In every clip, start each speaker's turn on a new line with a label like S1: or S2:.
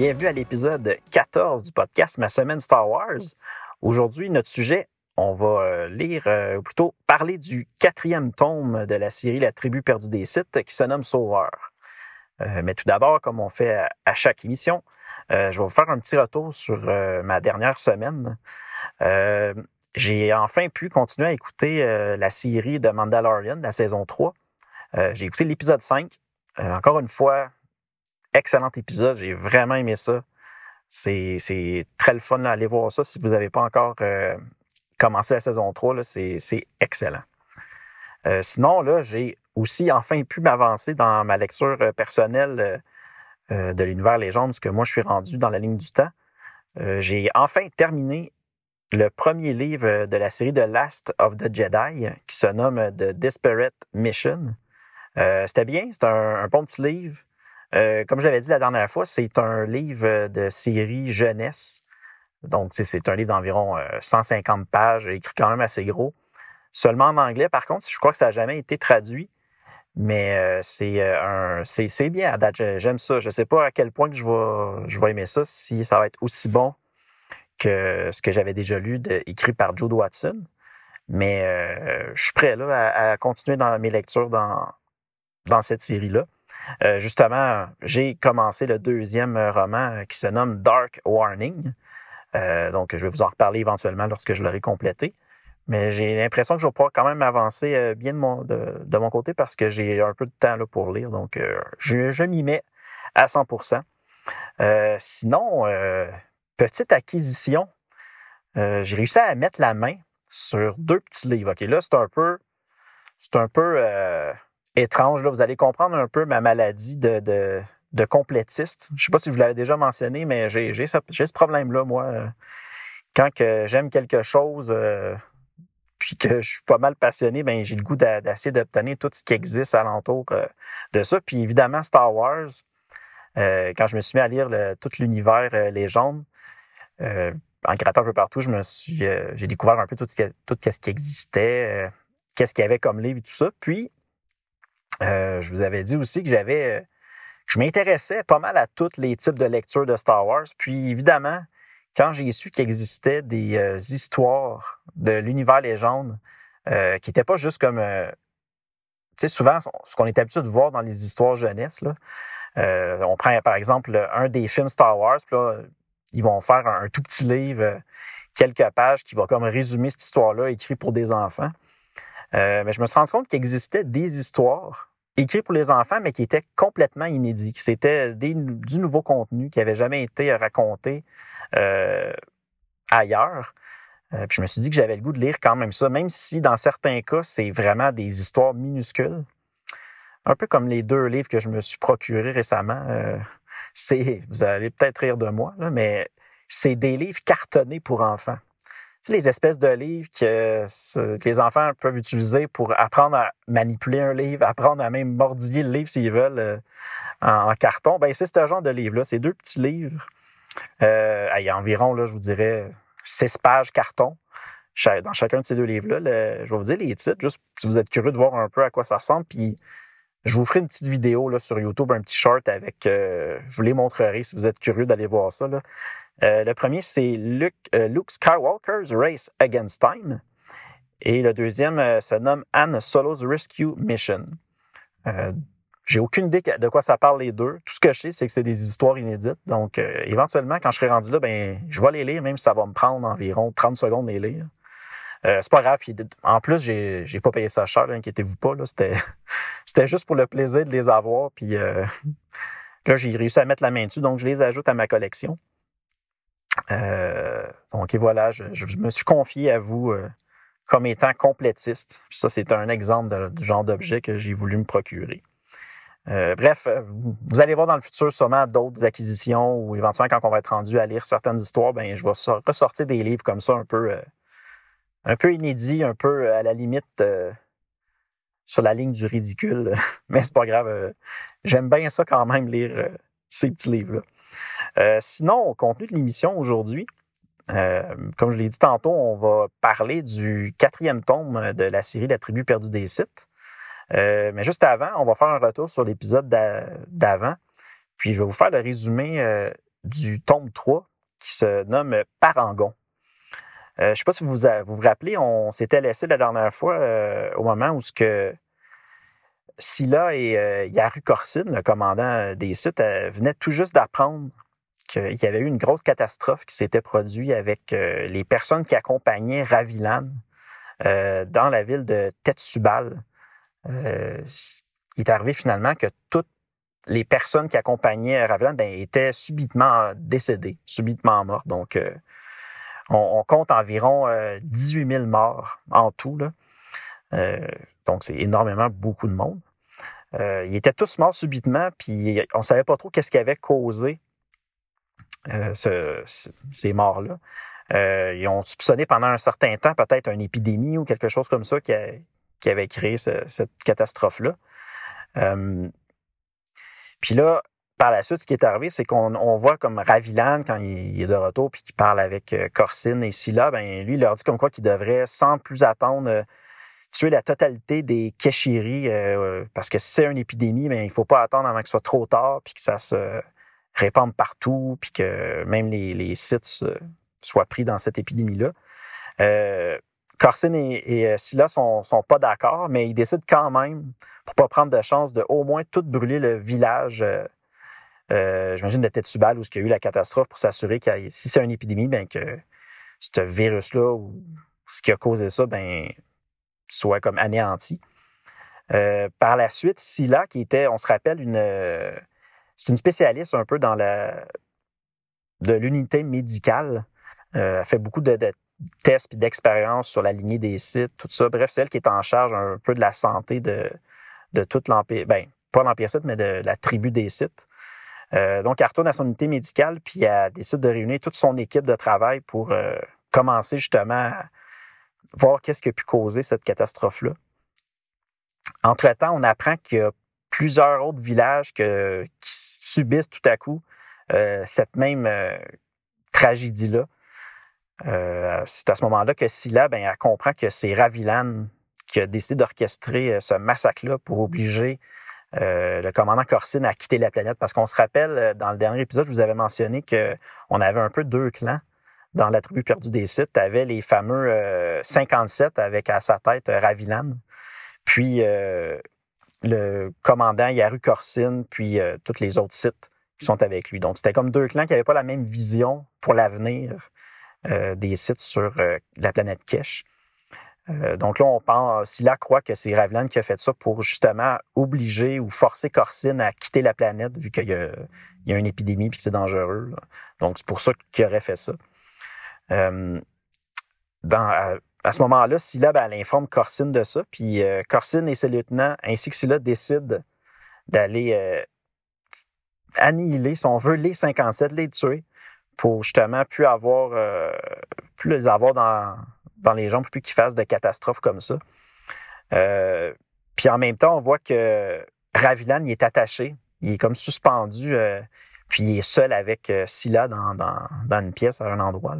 S1: Bienvenue à l'épisode 14 du podcast Ma semaine Star Wars. Aujourd'hui, notre sujet, on va euh, lire, euh, ou plutôt parler du quatrième tome de la série La tribu perdue des sites qui se nomme Sauveur. Euh, mais tout d'abord, comme on fait à, chaque émission, je vais vous faire un petit retour sur ma dernière semaine. J'ai enfin pu continuer à écouter la série de Mandalorian, la saison 3. J'ai écouté l'épisode 5. encore une fois, excellent épisode. J'ai vraiment aimé ça. C'est très le fun d'aller voir ça. Si vous n'avez pas encore euh, commencé la saison 3, c'est excellent. Euh, sinon, j'ai aussi enfin pu m'avancer dans ma lecture euh, personnelle de l'univers légende, parce que moi, je suis rendu dans la ligne du temps. j'ai enfin terminé le premier livre de la série de Last of the Jedi, qui se nomme The Desperate Mission. C'était bien, c'est un, bon petit livre. Euh, comme je l'avais dit la dernière fois, c'est un livre de série jeunesse. Donc, c'est un livre d'environ 150 euh, pages, écrit quand même assez gros. Seulement en anglais, par contre, je crois que ça n'a jamais été traduit. Mais euh, c'est bien à date. J'aime ça. Je ne sais pas à quel point je vais, je vais aimer ça, si ça va être aussi bon que ce que j'avais déjà lu écrit par Jude Watson. Mais je suis prêt là, à, continuer dans mes lectures dans, dans cette série-là. Euh, justement, j'ai commencé le deuxième roman euh, qui se nomme Dark Warning. Euh, donc, je vais vous en reparler éventuellement lorsque je l'aurai complété. Mais j'ai l'impression que je vais pouvoir quand même avancer bien de mon, côté parce que j'ai un peu de temps là, pour lire. Donc, je, m'y mets à 100% Sinon, petite acquisition, j'ai réussi à mettre la main sur deux petits livres. OK, là, c'est un peu, c'est un peu étrange. Là, vous allez comprendre un peu ma maladie de, de, complétiste. Je ne sais pas si je vous l'avais déjà mentionné, mais j'ai ce, problème-là, moi. Quand j'aime quelque chose, euh, puis que je suis pas mal passionné, ben j'ai le goût d'essayer d'obtenir tout ce qui existe alentour euh, de ça. Puis évidemment, Star Wars, euh, quand je me suis mis à lire tout l'univers légende, en grattant un peu partout, je me suis, j'ai découvert un peu tout ce tout ce qui existait, qu'est-ce qu'il y avait comme livre et tout ça. Puis, euh, je vous avais dit aussi que j'avais, je m'intéressais pas mal à tous les types de lectures de Star Wars. Puis évidemment, quand j'ai su qu'il existait des euh, histoires de l'univers légende euh, qui n'étaient pas juste comme, tu sais, souvent ce qu'on est habitué de voir dans les histoires jeunesse, là, on prend par exemple un des films Star Wars, puis là, ils vont faire un, tout petit livre, quelques pages, qui va comme résumer cette histoire-là, écrit pour des enfants. mais je me suis rendu compte qu'il existait des histoires écrit pour les enfants, mais qui était complètement inédit. C'était du nouveau contenu qui n'avait jamais été raconté euh, ailleurs. Euh, puis je me suis dit que j'avais le goût de lire quand même ça, même si dans certains cas, c'est vraiment des histoires minuscules. Un peu comme les deux livres que je me suis procurés récemment. Euh, c'est, vous allez peut-être rire de moi, mais c'est des livres cartonnés pour enfants sais, les espèces de livres que, les enfants peuvent utiliser pour apprendre à manipuler un livre, apprendre à même mordiller le livre s'ils veulent euh, en, carton, ben c'est ce genre de livre-là. C'est deux petits livres. Euh, il y a environ, là, je vous dirais, six pages carton dans chacun de ces deux livres-là. je vais vous dire les titres, juste si vous êtes curieux de voir un peu à quoi ça ressemble. Puis je vous ferai une petite vidéo là, sur YouTube, un petit short avec. Euh, je vous les montrerai si vous êtes curieux d'aller voir ça. Là. Euh, le premier, c'est Luke, euh, Luke, Skywalker's Race Against Time. Et le deuxième euh, se nomme Anne Solo's Rescue Mission. J'ai aucune idée de quoi ça parle les deux. Tout ce que je sais, c'est que c'est des histoires inédites. Donc, éventuellement, quand je serai rendu là, ben, je vais les lire, même si ça va me prendre environ 30 secondes de les lire. c'est pas grave. en plus, j'ai, j'ai pas payé ça cher, inquiétez-vous pas. C'était, c'était juste pour le plaisir de les avoir. Puis là, j'ai réussi à mettre la main dessus, donc je les ajoute à ma collection. Euh, donc, et voilà, je, me suis confié à vous euh, comme étant complétiste. ça, c'est un exemple du genre d'objet que j'ai voulu me procurer. bref, vous allez voir dans le futur sûrement d'autres acquisitions ou éventuellement quand on va être rendu à lire certaines histoires, ben je vais ressortir des livres comme ça un peu, un peu inédits, un peu à la limite sur la ligne du ridicule. Mais c'est pas grave. J'aime bien ça quand même lire ces petits livres-là. Sinon, au contenu de l'émission aujourd'hui, euh, comme je l'ai dit tantôt, on va parler du quatrième tome de la série La tribu perdue des sites. Euh, mais juste avant, on va faire un retour sur l'épisode d'avant. Puis je vais vous faire le résumé euh, du tome 3 qui se nomme Parangon. je ne sais pas si vous vous, rappelez, on s'était laissé la dernière fois au moment où ce que Scylla et Yaru Korsin, le commandant des sites, venaient tout juste d'apprendre qu'il y avait eu une grosse catastrophe qui s'était produite avec euh, les personnes qui accompagnaient Ravilan euh, dans la ville de Tetsubal. Euh, il est arrivé finalement que toutes les personnes qui accompagnaient Ravilan ben, étaient subitement décédées, subitement mortes. Donc, on, compte environ 18 000 morts en tout. donc, c'est énormément beaucoup de monde. ils étaient tous morts subitement, puis on ne savait pas trop qu'est-ce qui avait causé euh, ces morts-là. Euh, ils ont soupçonné pendant un certain temps peut-être une épidémie ou quelque chose comme ça qui, avait créé cette catastrophe-là. Euh, puis là, par la suite, ce qui est arrivé, c'est qu'on voit comme Ravilan, quand il, est de retour, puis qu'il parle avec Corsine et Scylla, ben lui, il leur dit comme quoi qu'il devrait, sans plus attendre, tuer la totalité des Keshiri, parce que si c'est une épidémie, ben, il ne faut pas attendre avant que ce soit trop tard, puis que ça se répandre partout, puis que même les, sites soient pris dans cette épidémie-là. Euh, Corsin et, euh, Scylla sont, sont pas d'accord, mais ils décident quand même, pour pas prendre de chance, de au moins tout brûler le village, euh, euh j'imagine de Tetsubal, où il y a eu la catastrophe, pour s'assurer que si c'est une épidémie, ben que ce virus-là ou ce qui a causé ça, ben soit comme anéanti. Euh, par la suite, Scylla, qui était, on se rappelle, une, c'est une spécialiste un peu dans la de l'unité médicale. Euh, elle fait beaucoup de, tests et d'expériences sur la lignée des sites, tout ça. Bref, c'est elle qui est en charge un peu de la santé de, de toute l'Empire, ben, pas l'Empire site, mais de la tribu des sites. Euh, donc, elle retourne à son unité médicale, puis elle décide de réunir toute son équipe de travail pour euh, commencer justement à voir qu'est-ce qui a pu causer cette catastrophe-là. Entre-temps, on apprend qu'il y a plusieurs autres villages qui subissent tout à coup euh, cette même euh, tragédie-là. Euh, c'est à ce moment-là que Scylla, ben, elle comprend que c'est Ravilan qui a décidé d'orchestrer ce massacre-là pour obliger le commandant Corsine à quitter la planète. Parce qu'on se rappelle, dans le dernier épisode, je vous avais mentionné qu'on avait un peu deux clans dans la tribu perdue des sites. Tu avais les fameux 57 avec à sa tête Ravilan. Puis le commandant Yaru Korsin, puis euh, tous les autres sites qui sont avec lui. Donc, c'était comme deux clans qui n'avaient pas la même vision pour l'avenir euh, des sites sur euh, la planète Kesh. donc là, on pense, Scylla croit que c'est Ravelan qui a fait ça pour justement obliger ou forcer Corsin à quitter la planète, vu qu'il y, a une épidémie et que c'est dangereux. Donc, c'est pour ça qu'il aurait fait ça. dans, à ce moment-là, Scylla, ben, elle informe Corsine de ça. Puis euh, Corsine et ses lieutenants, ainsi que Scylla, décident d'aller euh, annihiler, si on veut, les 57, les tuer, pour justement plus avoir, euh, plus les avoir dans, les jambes, plus qu'ils fassent de catastrophes comme ça. puis en même temps, on voit que Ravilan il est attaché, il est comme suspendu, puis il est seul avec Scylla dans, une pièce à un endroit.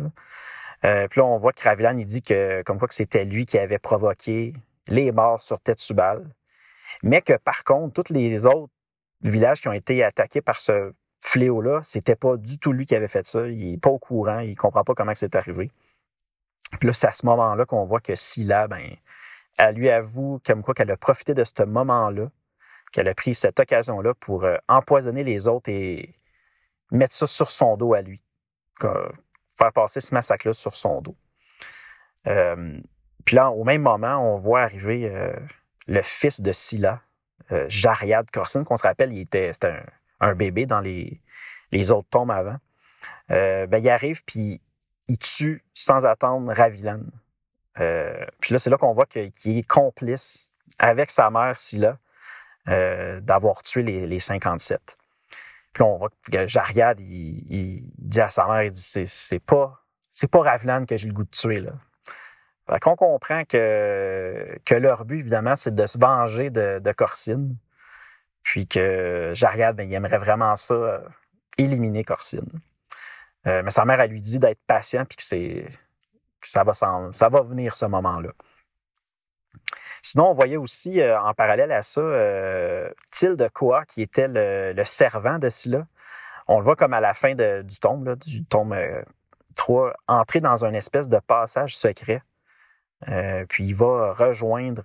S1: Euh, puis là, on voit que Ravilan, il dit que, comme quoi que c'était lui qui avait provoqué les morts sur Tetsubal. Mais que par contre, tous les autres villages qui ont été attaqués par ce fléau-là, c'était pas du tout lui qui avait fait ça. Il est pas au courant, il comprend pas comment c'est arrivé. Puis là, c'est à ce moment-là qu'on voit que Scylla, ben, elle lui avoue comme quoi qu'elle a profité de ce moment-là, qu'elle a pris cette occasion-là pour euh, empoisonner les autres et mettre ça sur son dos à lui faire passer ce massacre-là sur son dos. Euh, puis là, au même moment, on voit arriver euh, le fils de Scylla, euh, Jariad Corsin, qu'on se rappelle, il était, c'était un, bébé dans les, les autres tombes avant. ben, il arrive, puis il tue sans attendre Ravilan. puis là, c'est là qu'on voit qu'il est complice avec sa mère Scylla d'avoir tué les, les, 57. Puis on voit que Jariad, il, dit à sa mère, il dit, c'est pas, c'est pas Ravlan que j'ai le goût de tuer, là. Fait qu'on comprend que, que leur but, évidemment, c'est de se venger de, de Corsine. Puis que Jariad, ben, il aimerait vraiment ça, euh, éliminer Corsine. Euh, mais sa mère, elle lui dit d'être patient puis que c'est ça va, ça va venir ce moment-là. Sinon, on voyait aussi euh, en parallèle à ça de Koa, qui était le, servant de Scylla. On le voit comme à la fin du tome, du tome 3, euh, entrer dans une espèce de passage secret. Euh, puis il va rejoindre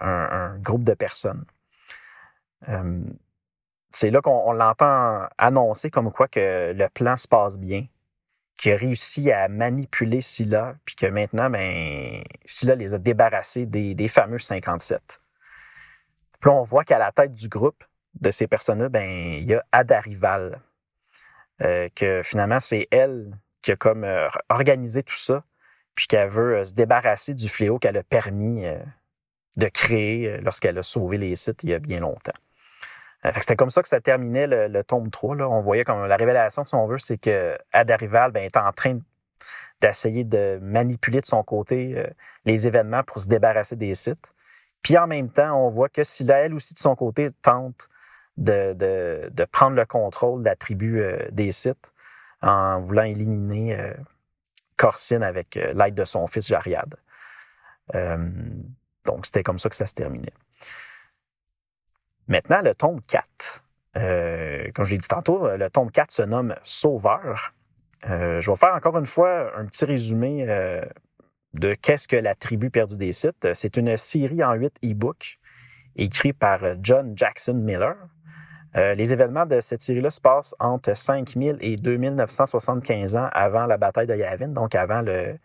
S1: un, groupe de personnes. C'est là qu'on l'entend annoncer comme quoi que le plan se passe bien, qui a réussi à manipuler Scylla, puis que maintenant, ben, Scylla les a débarrassés des, fameux 57. Puis on voit qu'à la tête du groupe de ces personnes-là, ben, il y a Adarival, euh, que finalement, c'est elle qui a comme euh, organisé tout ça, puis qu'elle veut euh, se débarrasser du fléau qu'elle a permis de créer lorsqu'elle a sauvé les sites il y a bien longtemps. Euh, c'était comme ça que ça terminait le, tome 3. Là. On voyait comme la révélation, si on veut, c'est que Adarival ben, est en train d'essayer de manipuler de son côté euh, les événements pour se débarrasser des sites. Puis en même temps, on voit que si elle aussi de son côté tente de, de, prendre le contrôle de la tribu euh, des sites en voulant éliminer Corsine avec l'aide de son fils Jariad. donc c'était comme ça que ça se terminait. Maintenant, le tome 4. Euh, comme je l'ai dit tantôt, le tome 4 se nomme Sauveur. Euh, je vais faire encore une fois un petit résumé euh, de qu'est-ce que la tribu perdue des sites? C'est une série en huit e-books écrite par John Jackson Miller. les événements de cette série-là se passent entre 5000 et 2975 ans avant la bataille de Yavin, donc avant le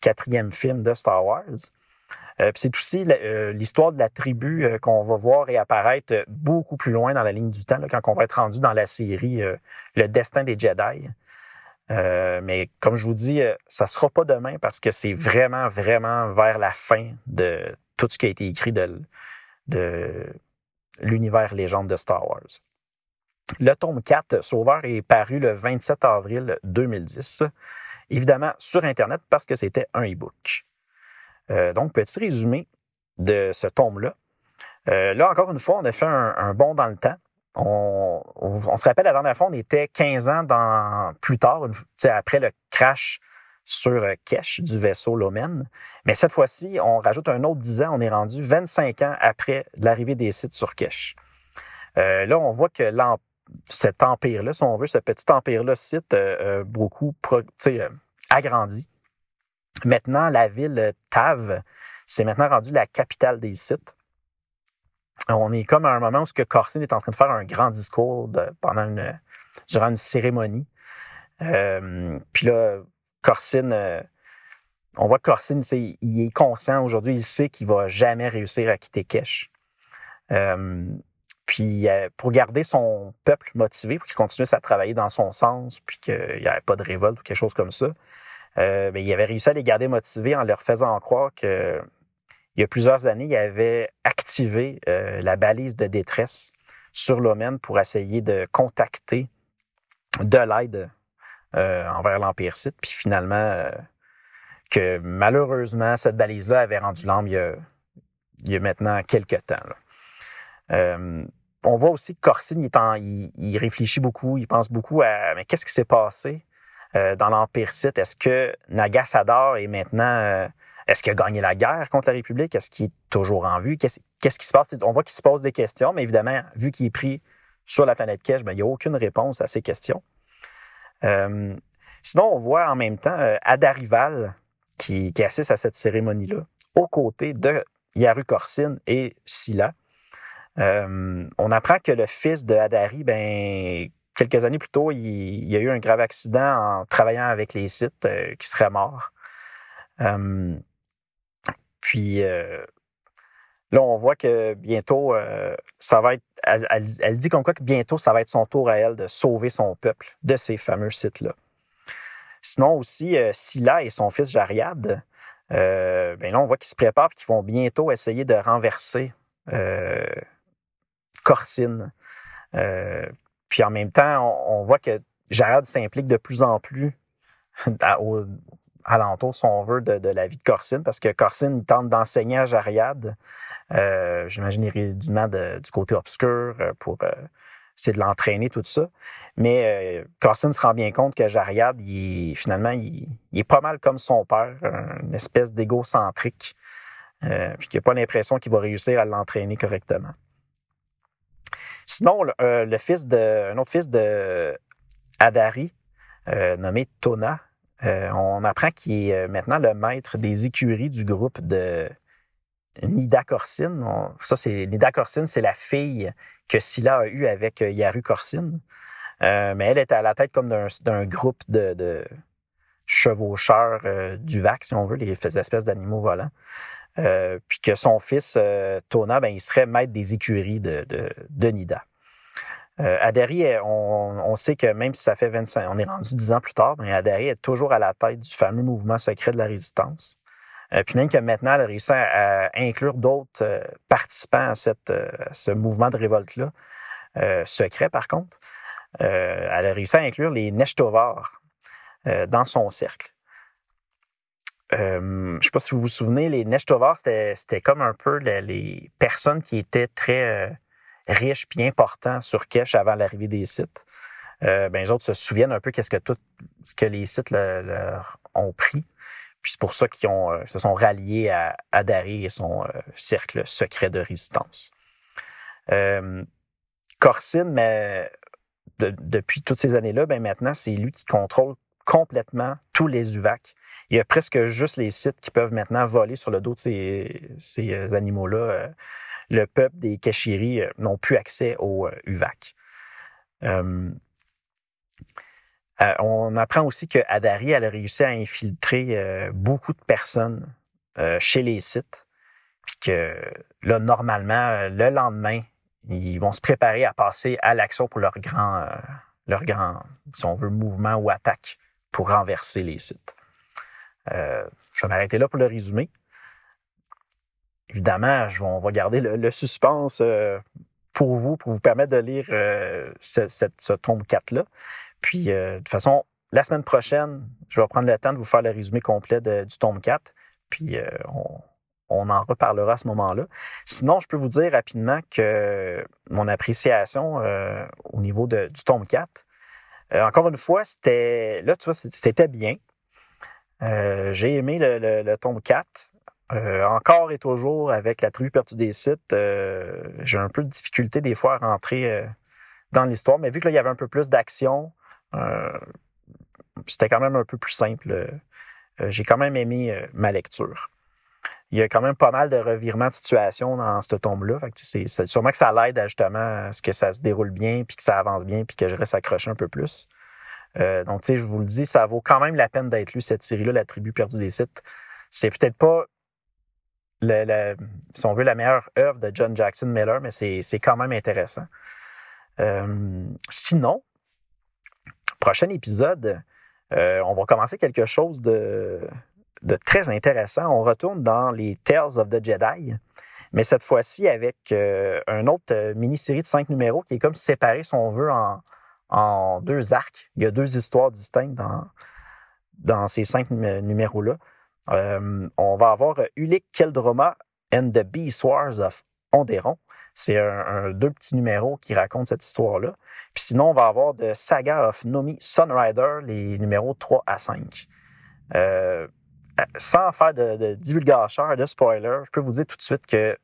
S1: quatrième film de Star Wars. Euh, c'est aussi euh, l'histoire de la tribu euh, qu'on va voir réapparaître beaucoup plus loin dans la ligne du temps, quand on va être rendu dans la série Le destin des Jedi. Mais comme je vous dis, ça ne sera pas demain parce que c'est vraiment, vraiment vers la fin de tout ce qui a été écrit de, l'univers légende de Star Wars. Le tome 4, Sauveur, est paru le 27 avril 2010, évidemment sur Internet parce que c'était un e-book. Euh, donc, petit résumé de ce tome-là. Euh, là, encore une fois, on a fait un, bond dans le temps. On, se rappelle, la dernière fois, on était 15 ans plus tard, après le crash sur euh, Kesh du vaisseau Lomen. Mais cette fois-ci, on rajoute un autre 10 ans. On est rendu 25 ans après l'arrivée des sites sur Kesh. là, on voit que cet empire-là, si on veut, ce petit empire-là, site beaucoup agrandi. Maintenant, la ville Tav, c'est maintenant rendu la capitale des sites. On est comme à un moment où ce Corsine est en train de faire un grand discours pendant une, durant une cérémonie. Euh, puis là, Corsine, euh, on voit que Corsine, il est conscient aujourd'hui, il sait qu'il va jamais réussir à quitter Kesh. Euh, puis pour garder son peuple motivé, pour qu'il continue à travailler dans son sens, puis qu'il n'y ait pas de révolte ou quelque chose comme ça, euh, il avait réussi à les garder motivés en leur faisant croire que il y a plusieurs années, il avait activé euh, la balise de détresse sur l'Omen pour essayer de contacter de l'aide euh, envers l'Empire Sith. Puis finalement, que malheureusement, cette balise-là avait rendu l'âme il, y a maintenant quelques temps. on voit aussi que Corsine, il, réfléchit beaucoup, il pense beaucoup à mais qu'est-ce qui s'est passé euh, dans l'Empire Sith? Est-ce que Nagasador est maintenant. Euh, est-ce qu'il a gagné la guerre contre la République? Est-ce qu'il est toujours en vue? Qu'est-ce, qui se passe? On voit qu'il se pose des questions, mais évidemment, vu qu'il est pris sur la planète Kesh, ben, il n'y a aucune réponse à ces questions. Euh, sinon, on voit en même temps Adarival qui, assiste à cette cérémonie-là, aux côtés de Yaru Corsine et Scylla. on apprend que le fils de Adari, ben, quelques années plus tôt, il, y a eu un grave accident en travaillant avec les sites euh, qui serait mort. Puis euh, là, on voit que bientôt, euh, ça va être. Elle, dit comme quoi que bientôt, ça va être son tour à elle de sauver son peuple de ces fameux sites-là. Sinon aussi, Scylla et son fils Jariad, ben là, on voit qu'ils se préparent et qu'ils vont bientôt essayer de renverser Corsine. puis en même temps, on, voit que Jared s'implique de plus en plus alentour, si on veut, de, la vie de Corsine, parce que Corsine, il tente d'enseigner à Jariad, euh, j'imagine évidemment du côté obscur pour essayer de l'entraîner, tout ça. Mais Corsine se rend bien compte que Jariad, il, finalement, il, est pas mal comme son père, une espèce d'égocentrique, puis qu'il n'a pas l'impression qu'il va réussir à l'entraîner correctement. Sinon, le, fils de, un autre fils de Adari, nommé Tona, euh, on apprend qu'il est euh, maintenant le maître des écuries du groupe de Nida Corsine. ça, c'est Nida Corsine, c'est la fille que Scylla a eue avec euh, Yaru Corsine. mais elle était à la tête comme d'un groupe de, chevaucheurs du VAC, si on veut, les espèces d'animaux volants. puis que son fils, Tona, ben, il serait maître des écuries de, de Nida. Euh, on, sait que même si ça fait 25, on est rendu 10 ans plus tard, mais Adari est toujours à la tête du fameux mouvement secret de la résistance. Euh, puis même que maintenant, elle a réussi à, inclure d'autres euh, participants à, cette, ce mouvement de révolte-là, secret par contre. elle a réussi à inclure les Neshtovar dans son cercle. je ne sais pas si vous vous souvenez, les Neshtovar, c'était comme un peu les personnes qui étaient très riche puis important sur Kesh avant l'arrivée des sites. Euh, ben, les autres se souviennent un peu qu'est-ce que tout ce que les sites leur ont pris. Puis c'est pour ça qu'ils euh, se sont ralliés à, à et son euh, cercle secret de résistance. Euh, Corsine, mais depuis toutes ces années-là, ben maintenant, c'est lui qui contrôle complètement tous les UVAC. Il y a presque juste les sites qui peuvent maintenant voler sur le dos de ces, ces animaux-là le peuple des Kashiri euh, n'ont plus accès au UVAC. Euh, euh, on apprend aussi que Adari a réussi à infiltrer beaucoup de personnes chez les sites, puis que là, normalement, le lendemain, ils vont se préparer à passer à l'action pour leur grand, leur grand, si on veut, mouvement ou attaque pour renverser les sites. je vais m'arrêter là pour le résumé évidemment, on va garder le, suspense euh, pour vous, pour vous permettre de lire euh, ce, tome 4-là. Puis, euh, de toute façon, la semaine prochaine, je vais prendre le temps de vous faire le résumé complet du tome 4. Puis, on, en reparlera à ce moment-là. Sinon, je peux vous dire rapidement que mon appréciation au niveau du tome 4, encore une fois, c'était là, tu vois, c'était bien. J'ai aimé le, le, tome 4. Euh, encore et toujours, avec la tribu perdue des sites, euh, j'ai un peu de difficulté des fois à rentrer euh, dans l'histoire, mais vu que là, il y avait un peu plus d'action, c'était quand même un peu plus simple. j'ai quand même aimé ma lecture. Il y a quand même pas mal de revirements de situation dans ce tome-là. C'est sûrement que ça l'aide justement à ce que ça se déroule bien, puis que ça avance bien, puis que je reste accroché un peu plus. donc, tu sais, je vous le dis, ça vaut quand même la peine d'être lu, cette série-là, La tribu perdue des sites. C'est peut-être pas si on veut, la meilleure œuvre de John Jackson Miller, mais c'est quand même intéressant. Euh, sinon, prochain épisode, euh, on va commencer quelque chose de, très intéressant. On retourne dans les Tales of the Jedi, mais cette fois-ci avec euh, un autre mini-série de cinq numéros qui est comme séparé, si on veut, en, deux arcs. Il y a deux histoires distinctes dans, dans ces cinq numéros-là. Euh, on va avoir Ulik Keldroma and the Beast Wars of Onderon. C'est un, deux petits numéros qui racontent cette histoire-là. Puis sinon, on va avoir The Saga of Nomi Sunrider, les numéros 3 à 5. Euh, sans faire de, de de spoiler, je peux vous dire tout de suite que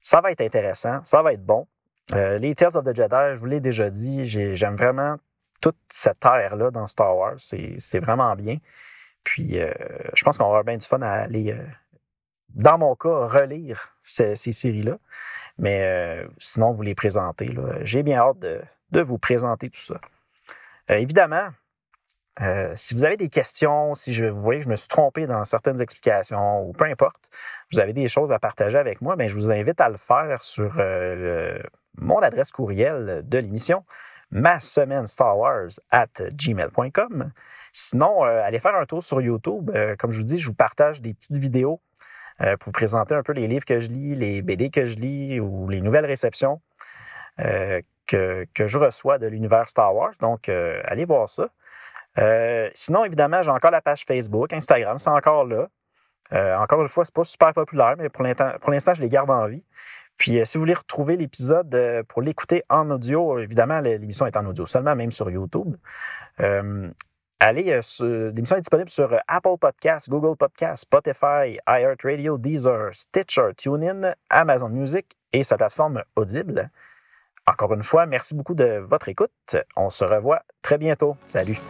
S1: ça va être intéressant, ça va être bon. Euh, les Tales of the Jedi, je vous l'ai déjà dit, j'aime vraiment toute cette ère-là dans Star Wars. C'est vraiment bien. Puis, euh, je pense qu'on va avoir bien du fun à aller, euh, dans mon cas, relire ces, séries-là. Mais euh, sinon, vous les présenter. J'ai bien hâte de, vous présenter tout ça. évidemment, si vous avez des questions, si je, vous voyez que je me suis trompé dans certaines explications ou peu importe, vous avez des choses à partager avec moi, bien, je vous invite à le faire sur mon adresse courriel de l'émission, ma semaine Star Wars at gmail.com. Sinon, euh, allez faire un tour sur YouTube. Euh, comme je vous dis, je vous partage des petites vidéos euh, pour vous présenter un peu les livres que je lis, les BD que je lis ou les nouvelles réceptions. que, je reçois de l'univers Star Wars. Donc, allez voir ça. sinon, évidemment, j'ai encore la page Facebook, Instagram, c'est encore là. encore une fois, c'est pas super populaire, mais pour l'instant, je les garde en vie. Puis, si vous voulez retrouver l'épisode pour l'écouter en audio, évidemment, l'émission est en audio seulement, même sur YouTube. Allez, euh, l'émission est disponible sur euh, Apple Podcasts, Google Podcasts, Spotify, iHeartRadio, Deezer, Stitcher, TuneIn, Amazon Music et sa plateforme Audible. Encore une fois, merci beaucoup de votre écoute. On se revoit très bientôt. Salut!